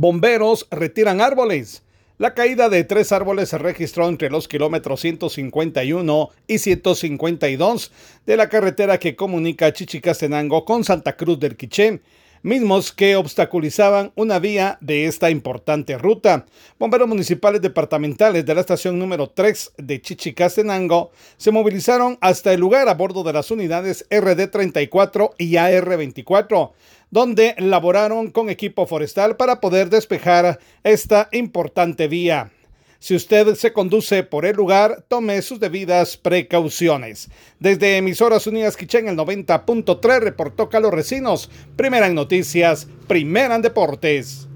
Bomberos retiran árboles. La caída de tres árboles se registró entre los kilómetros 151 y 152 de la carretera que comunica Chichicastenango con Santa Cruz del Quiché mismos que obstaculizaban una vía de esta importante ruta. Bomberos municipales departamentales de la estación número 3 de Chichicastenango se movilizaron hasta el lugar a bordo de las unidades RD34 y AR24 donde laboraron con equipo forestal para poder despejar esta importante vía. Si usted se conduce por el lugar, tome sus debidas precauciones. Desde Emisoras Unidas Quichén, el 90.3, reportó Carlos Recinos. Primera en noticias, primera en deportes.